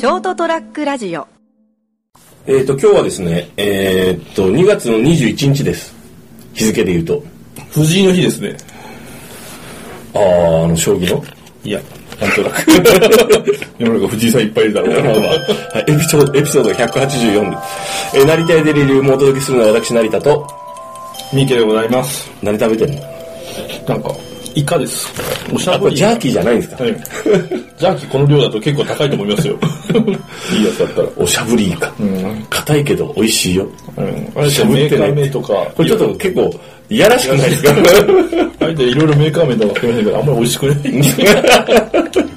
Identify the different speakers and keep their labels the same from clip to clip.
Speaker 1: ショートトラックラジオ
Speaker 2: えっ、と、今日はですね、えっ、と、2月の21日です。日付で言うと。
Speaker 3: 藤井の日ですね。
Speaker 2: あー、あの、将棋の？
Speaker 3: いや、なんとなく。世の中藤井さんいっぱいいるだろう。
Speaker 2: はい、エピソード、エピソード184です。えー、成田屋デリリウムをお届けするのは私、成田と、
Speaker 3: 三池でございます。
Speaker 2: 何食べてんの？
Speaker 3: なんか、イカです。おしゃぶり。
Speaker 2: れジャーキーじゃないんですか？
Speaker 3: はいジャーキーこの量だと結構高いと思いますよ。いいやつだったら。
Speaker 2: おしゃぶりイカ。
Speaker 3: ん
Speaker 2: 硬いけど美味しいよ。
Speaker 3: うん。あれってメーカー名とか。
Speaker 2: これちょっと結構、いやらしくないですか？
Speaker 3: あれでいろいろメーカー名とか含めてけど、あんまり美味しくない。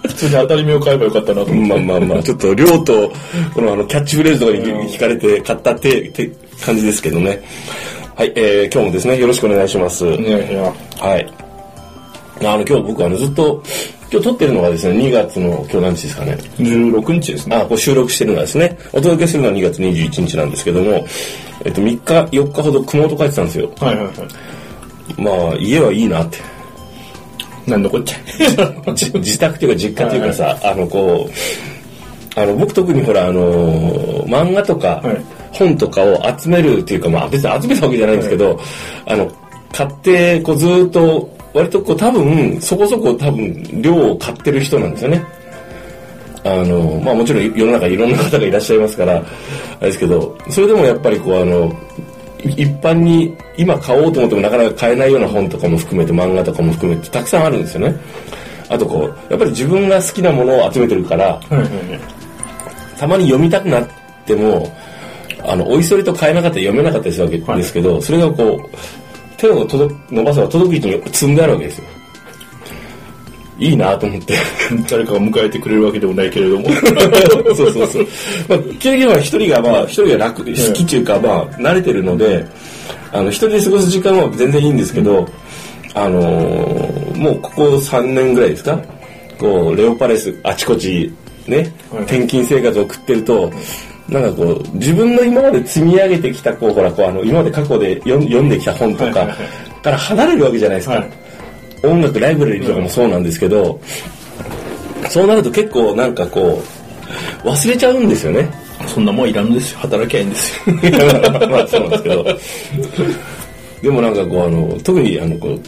Speaker 3: 普通に当たり目を買えばよかったなと思って。
Speaker 2: まあまあまあ、ちょっと量と、このあの、キャッチフレーズとかに惹かれて買ったって、って感じですけどね。はい、えー、今日もですね、よろしくお願いします。
Speaker 3: いやいや。
Speaker 2: はい。あの、今日僕あの、ずっと、今日撮ってるのがですね、2月の、今日何日ですかね。
Speaker 3: 16日ですね。
Speaker 2: あ、こう収録してるのはですね、お届けするのは2月21日なんですけども、えっと、3日、4日ほど熊本帰ってたんですよ。
Speaker 3: はいはいはい。
Speaker 2: まあ、家はいいなって。
Speaker 3: なんのこっちゃ。
Speaker 2: じ自宅というか実家というかさ、あの、こう、あの、僕特にほら、あの、漫画とか
Speaker 3: はい、
Speaker 2: 本とかを集めるっていうか、まあ別に集めたわけじゃないんですけど、あの、買って、こうずーっと、割とこう多分、そこそこ多分、量を買ってる人なんですよね。あの、まあもちろん世の中いろんな方がいらっしゃいますから、あれですけど、それでもやっぱりこうあの、い一般に今買おうと思ってもなかなか買えないような本とかも含めて漫画とかも含めてたくさんあるんですよね。あとこう、やっぱり自分が好きなものを集めてるから。たまに読みたくなっても、あの、おいそれと買えなかったり読めなかったりするわけですけど、それがこう、手を届伸ばせば届く位置に積んであるわけですよ。いいなと思って。
Speaker 3: 誰かが迎えてくれるわけでもないけれども。
Speaker 2: そうそうそう。まあ、基本的には一人がまあ、一人が楽、好きっていうか、まあ、慣れてるので、あの、一人で過ごす時間は全然いいんですけど、あのーもうここ3年ぐらいですか？こう、レオパレス、あちこち、ね、
Speaker 3: はい
Speaker 2: 転勤生活を送ってると、なんかこう、自分の今まで積み上げてきた、こう、ほら、こう、あの、今まで過去で読ん読んできた本とかから離れるわけじゃないですか。
Speaker 3: はい
Speaker 2: 音楽、ライブラリーとかもそうなんですけど、そうなると結構なんかこう、忘れちゃうんですよね。
Speaker 3: そんなもんいらんですよ。働きゃいいんですよ。
Speaker 2: まあそうなんですけど。でもなんかこうあの、特にあの、こ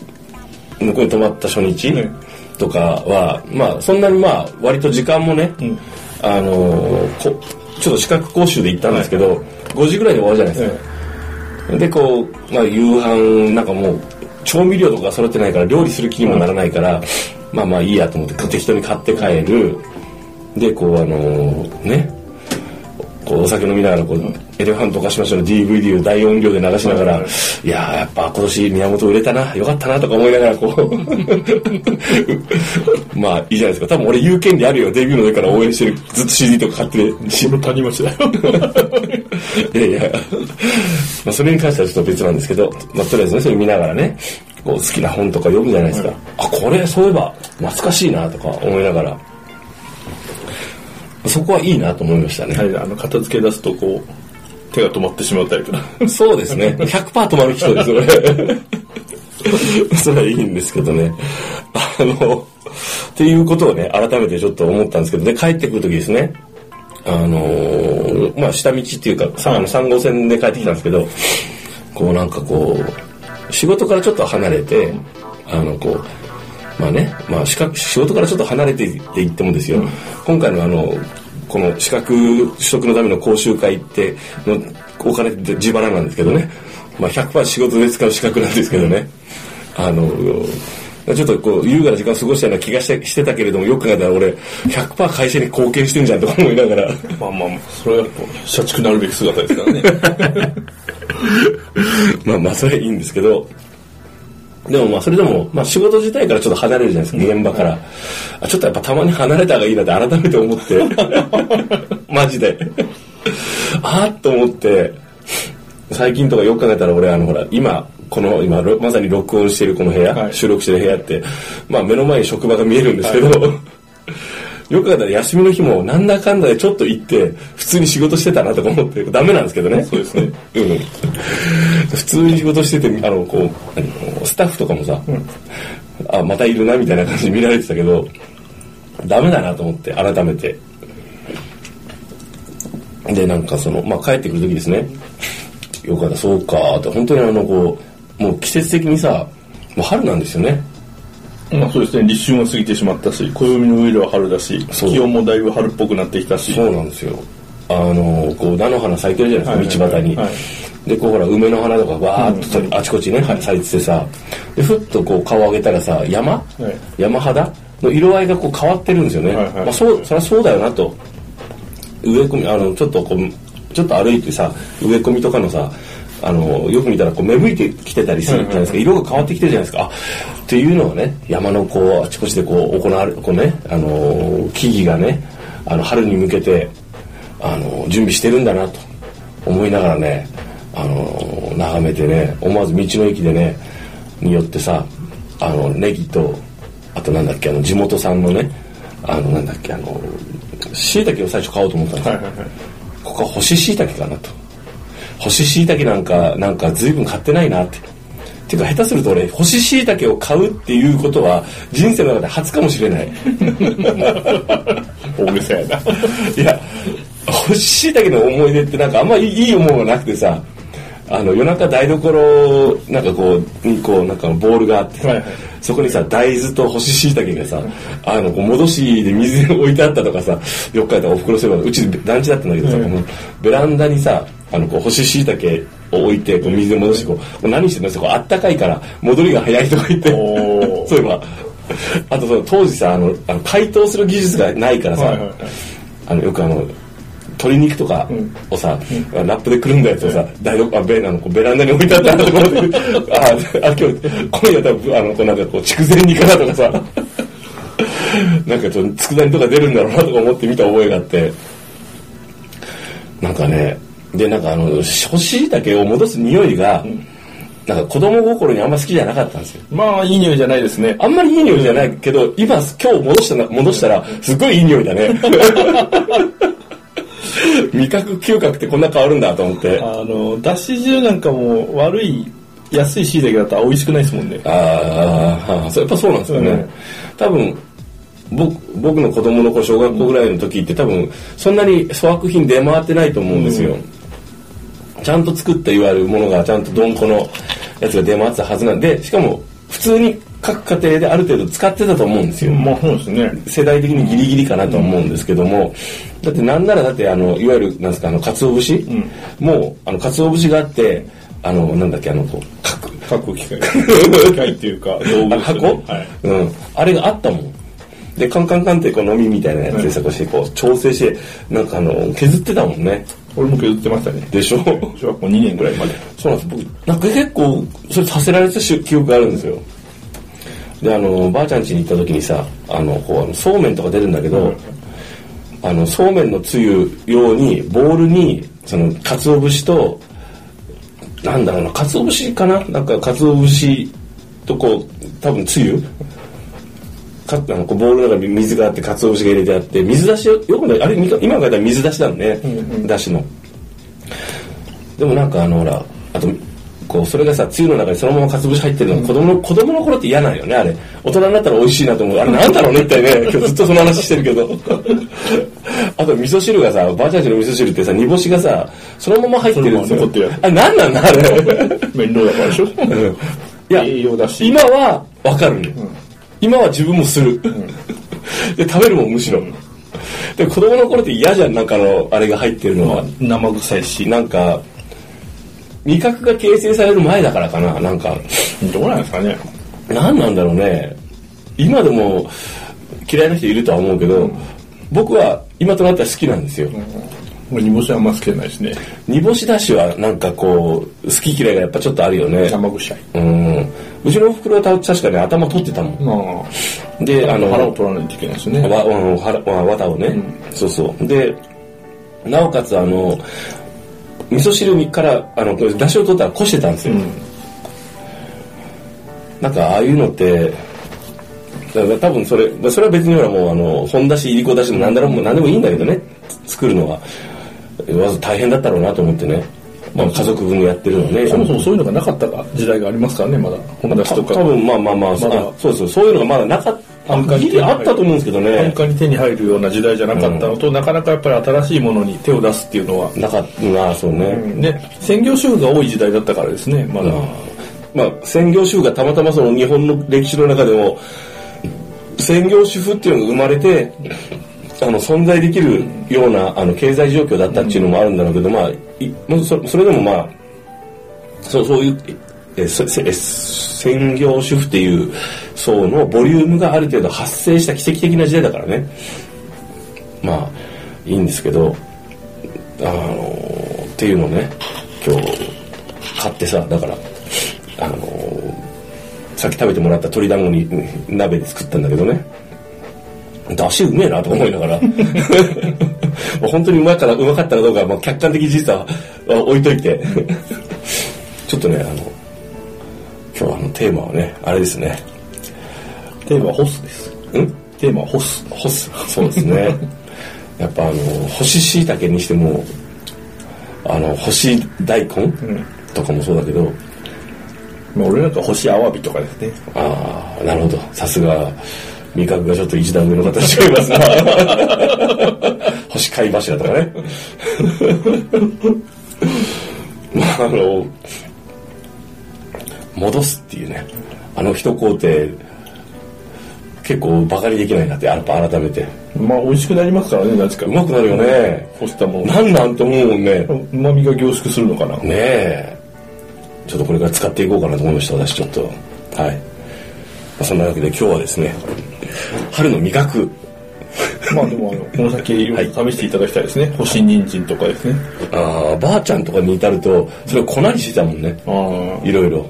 Speaker 2: う、向こうに泊まった初日
Speaker 3: ね
Speaker 2: とかは、まあそんなにまあ割と時間もね、
Speaker 3: ん
Speaker 2: あの、こちょっと資格講習で行ったんですけど、5時ぐらいで終わるじゃないですか。で、こう、まあ夕飯、なんかもう、調味料とか揃ってないから料理する気にもならないから、まあまあいいやと思って適当に買って帰る。で、こうあのね、こうお酒飲みながらこう、エレファント化しましょう。の DVD を大音量で流しながら、いやーやっぱ今年宮本売れたな、よかったなとか思いながらこう、まあいいじゃないですか。多分俺言う権利あるよ。デビューの上から応援してる、ずっと CD とか買って、
Speaker 3: この谷町だよ。
Speaker 2: いやいや、まあ、それに関してはちょっと別なんですけど、まあ、とりあえずね、それ見ながらね、こう好きな本とか読むじゃないですか。あ、これ、そういえば、懐かしいなとか思いながら、そこはいいなと思いましたね。
Speaker 3: はい、あの、片付け出すとこう、手が止まってしまうタイプだ。
Speaker 2: そうですね。100%止まる人です、それ。それはいいんですけどね。あの、っていうことをね、改めてちょっと思ったんですけど、で、帰ってくるときですね、あのーまあ、下道っていうか、さあの3号線で帰ってきたんですけど、こうなんかこう、仕事からちょっと離れて、あの、こう、まあね、まあ、仕事からちょっと離れていって言ってもですよ、今回のあの、この資格取得のための講習会ってのお金って自腹なんですけどね、まあ100%仕事で使う資格なんですけどね、あの、ちょっとこう、優雅な時間を過ごしたような気がしてしてたけれども、よく考えたら俺、100%会社に貢献してんじゃんとか思いながら、
Speaker 3: まあまあ、それは社畜なるべき姿ですからね。
Speaker 2: まあまあそれはいいんですけど、でもまあそれでも、まあ仕事自体からちょっと離れるじゃないですか、現場から。あちょっとやっぱたまに離れた方がいいなって改めて思って、マジで。あーっと思って、最近とかよく考えたら俺あのほら、今、この今ろまさに録音してるこの部屋、
Speaker 3: はい。
Speaker 2: 収録してる部屋って、まあ目の前に職場が見えるんですけど、よく考えたら休みの日もなんだかんだでちょっと行って普通に仕事してたなとか思ってダメなんですけどね。
Speaker 3: そうですね。
Speaker 2: うん。普通に仕事しててあのこう何スタッフとかもさ、あまたいるなみたいな感じで見られてたけどダメだなと思って改めて。で、なんかその、まあ、帰ってくる時ですね。よかった、そうか、って、本当にあの、こう、もう季節的にさ、もう春なんですよね。
Speaker 3: まあそうですね、立春が過ぎてしまったし、暦の上では春だし、気温もだいぶ春っぽくなってきたし。
Speaker 2: そうなんですよ。あの、こう、菜の花咲いてるじゃないですか、道端に。
Speaker 3: はい
Speaker 2: で、こうほら、梅の花とかバーっとあちこちね、咲いててさ、で、ふっとこう顔上げたらさ、山、
Speaker 3: はい
Speaker 2: 山肌の色合いがこう変わってるんですよね。
Speaker 3: はいはい
Speaker 2: まあそう、そりゃそうだよなと。植え込み、あの、ちょっとこう、ちょっと歩いてさ、植え込みとかのさ、あの、よく見たらこう芽吹いてきてたりするじゃないですか。色が変わってきてるじゃないですか。あ、っていうのはね、山のこう、あちこちでこう、行われる、こうね、あの、木々がね、あの、春に向けて、あの、準備してるんだなと思いながらね、あの、眺めてね、思わず道の駅でね、によってさ、あの、ネギと、あとなんだっけ、あの、地元産のね、あの、なんだっけ、あの、椎茸を最初買おうと思ったんですよ。ここは干し椎茸かなと。干し椎茸なんか、なんか随分買ってないなって。っていうか下手すると俺、干し椎茸を買うっていうことは人生の中で初かもしれない。
Speaker 3: 大げさやな。
Speaker 2: いや、干し椎茸の思い出ってなんかあんまりいい思いがなくてさ、あの夜中台所なんかこうにこうなんかボールがあってさ、
Speaker 3: はいはい。
Speaker 2: そこにさ大豆と干し椎茸がさ、あのこう戻しで水に置いてあったとかさよく書いたお袋そういえばうち団地だったんだけどさ、
Speaker 3: うん。
Speaker 2: このベランダにさあのこう干し椎茸を置いてこう水で戻してこうこう何してんのってこうあったかいから戻りが早いとか言って そういえば。あとその当時さあのあの解凍する技術がないからさ、
Speaker 3: はいはいはい。
Speaker 2: あのよくあの鶏肉とかをさ、ラップでくるんだやつをさ、台所あベあのこうベランダに置いてあったところで、ああ今日今夜多分あのこうなんかこう筑前煮かなとかさ、なんかちょっと佃煮とか出るんだろうなとか思って見た覚えがあって、なんかね、でなんかあの干し茸を戻す匂いが、なんか子供心にあんま好きじゃなかったんですよ。
Speaker 3: まあいい匂いじゃないですね。
Speaker 2: あんまりいい匂いじゃないけど、今、今日戻したな、戻したら、すごいいい匂いだね。味覚嗅覚ってこんな変わるんだと思って。あ
Speaker 3: あの、だし汁なんかも悪い、安い椎茸だったら美味しくないですもんね。
Speaker 2: あー、そうやっぱそうなんですよね。
Speaker 3: うん
Speaker 2: 多分、僕僕の子供の子小学校ぐらいの時って多分そんなに粗悪品出回ってないと思うんですよ、ちゃんと作ったいわゆるものがちゃんとどんこのやつが出回ってたはずなんでしかも普通に各家庭である程度使ってたと思うんですよ、
Speaker 3: まあそうですね。
Speaker 2: 世代的にギリギリかなと思うんですけども、だってなんならだってあのいわゆるなんですかあの鰹節、もうあの鰹節があってあのなんだっけあのこう角。
Speaker 3: 書く機械。機械っていうか、道具ね。
Speaker 2: あ箱、
Speaker 3: はい。
Speaker 2: うん、あれがあったもん。でカンカンカンってこう飲みみたいなやつでさこうしてこう調整してなんかあの削ってたもんね。
Speaker 3: 俺も削ってましたね。
Speaker 2: でしょ？
Speaker 3: 小学校2年ぐらいまで。
Speaker 2: そうなんです。僕なんか結構それさせられたし記憶があるんですよであのばあちゃん家に行った時にさあのこうあのそうめんとか出るんだけど、あのそうめんのつゆ用にボウルにその鰹節となんだろうな鰹節かな？なんか鰹節とこう多分つゆ？かあのこうボウルの中に水があって鰹節が入れてあって水出しよよくない？あれ今書いたら水出しだのね、出しの。でもなんかあのほらあとこうそれがさつゆの中にそのままかつぶし入ってるのが子供の子供の頃って嫌なんよねあれ。大人になったら美味しいなと思う。あれなんだろうね一体ね今日ずっとその話してるけど。あと味噌汁がさばあちゃんちの味噌汁ってさ煮干しがさそのまま入ってるんですよ。
Speaker 3: そのまま残ってるやつ。
Speaker 2: あれ何なんだあれ。
Speaker 3: 面倒だからでしょ。
Speaker 2: いや
Speaker 3: 栄養だし。
Speaker 2: 今はわかるよ、今は自分もする、で食べるもんむしろ、で子供の頃って嫌じゃんなんかあのあれが入ってるのは、
Speaker 3: 生臭いし。
Speaker 2: なんか味覚が形成される前だからかな。なんか
Speaker 3: どうなんですかね。
Speaker 2: 何なんだろうね。今でも嫌いな人いるとは思うけど、僕は今となっては好きなんですよ、
Speaker 3: 俺煮干しはあんま好きじゃないですね。
Speaker 2: 煮干しだしはなんかこう好き嫌いがやっぱちょっとあるよね。
Speaker 3: 生臭い。
Speaker 2: うん。うちのおふくろはた確かね頭取ってたもん。
Speaker 3: ま
Speaker 2: であ
Speaker 3: あ、腹を
Speaker 2: の
Speaker 3: 取らないといけないですね。
Speaker 2: わわわわ綿をね、そうそう。でなおかつあの味噌汁からあの出汁を取ったらこしてたんですよ、なんかああいうのって多分それそれは別にほらもうあの本だしいりこだしの何だろうもう何でもいいんだけどね。作るのは。わざ大変だったろうなと思ってね、まあ、家族分でやってるのね。
Speaker 3: そもそもそういうのがなかったか時代がありますからね、まだ。本出しとか。
Speaker 2: た多分まあまあまあ、
Speaker 3: ま
Speaker 2: そうそうそういうのがまだなかっ
Speaker 3: 安価に
Speaker 2: ギリあったと思うんですけど
Speaker 3: 安
Speaker 2: ね。
Speaker 3: 価に手に入るような時代じゃなかった。のと、なかなかやっぱり新しいものに手を出すっていうのは、
Speaker 2: なかった。な、そうね。
Speaker 3: で専業主婦が多い時代だったからですねまだ、
Speaker 2: まあ、専業主婦がたまたまその日本の歴史の中でも、専業主婦っていうのが生まれて、あの、存在できるような、あの、経済状況だったっていうのもあるんだろうけど、まあ、そそれでもまあ、そう、そういう、え専業主婦っていう層のボリュームがある程度発生した奇跡的な時代だからね。まあ、いいんですけど、あのっていうのをね、今日、買ってさ、だから、あのさっき食べてもらった鶏団子に鍋で作ったんだけどね、だしうめえなと思いながら、本当にうまかったうまかったかどうか、まあ、客観的事実は置いといて、ちょっとね、あの、今日あのテーマはね、あれですね、
Speaker 3: テーマはホスです
Speaker 2: ん？
Speaker 3: テーマはホス
Speaker 2: 干す。そうですね。やっぱあの、干し椎茸にしても、あの、干し大根、とかもそうだけど、
Speaker 3: まあ俺なんか星アワビとかですね
Speaker 2: ああ、なるほど。さすが、味覚がちょっと一段上の方違いますが。干し貝柱とかね。まあ、あの、戻すっていうね、あの一工程、結構バカにできないなって、やっぱ改めて。
Speaker 3: まあ美味しくなりますからね何か
Speaker 2: うまくなるよね。
Speaker 3: 干したもの
Speaker 2: なんなんて思うもんね。
Speaker 3: うまみが凝縮するのかな
Speaker 2: ねえ。ちょっとこれから使っていこうかなと思いました、私ちょっと。はい。まあそんなわけで今日はですね、春の味覚。
Speaker 3: まあでもあのこの先 いろいろ試していただきたいですね、干し人参とかですね
Speaker 2: ああ、ばあちゃんとかに至ると、それを粉にしてたもんね。
Speaker 3: ああ
Speaker 2: いろいろ。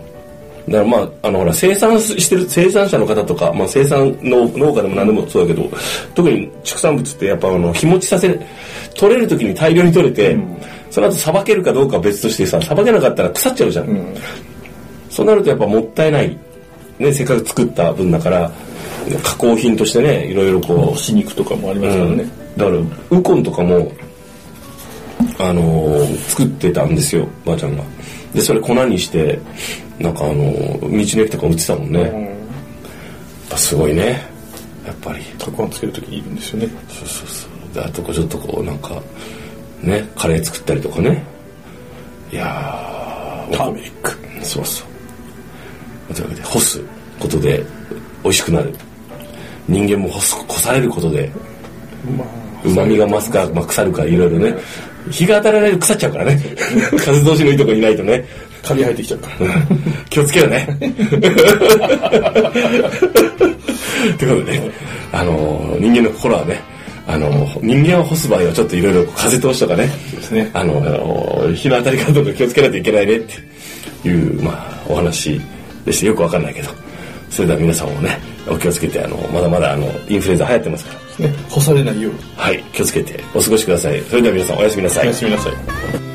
Speaker 2: だからまあ、あのほら、生産してる生産者の方とか、まあ生産の農家でも何でもそうだけど、特に畜産物ってやっぱあの、日持ちさせる、取れる時に大量に取れて、その後さばけるかどうかは別としてさ、さばけなかったら腐っちゃうじゃん。そうなるとやっぱもったいない。ね、せっかく作った分だから、加工品としてね、いろいろこう、
Speaker 3: 干し肉とかもありますからね、
Speaker 2: だからウコンとかもあのー作ってたんですよばあちゃんが。でそれ粉にしてなんかあのー道の駅とか売ってたもんね、やっぱすごいね。やっぱり。
Speaker 3: たくあんつける時にいるんですよね。
Speaker 2: そうそうそう。であとこうちょっとこうなんかねカレー作ったりとかね。いやー
Speaker 3: ターメリック
Speaker 2: そうそう。というわけで干すことで美味しくなる。人間も干す干されることで
Speaker 3: まあ。
Speaker 2: うまみが増すか、まあ、腐るかいろいろね。日が当たらないと腐っちゃうからね。風通しのいいとこにいないとね
Speaker 3: カビ生えてきちゃうから。
Speaker 2: 気をつけようね。ということでねあの人間の心はねあの人間を干す場合はちょっといろいろ風通しとかね
Speaker 3: ね。
Speaker 2: あの日の当たり方とか気をつけないといけないねっていう、まあ、お話でしてよくわかんないけど。それでは皆さんもねお気をつけてあのまだまだあのインフルエンザ流行ってますから。
Speaker 3: ね。干されないように。
Speaker 2: はい、気をつけてお過ごしください。それでは皆さんおやすみなさい。
Speaker 3: おや。すみなさい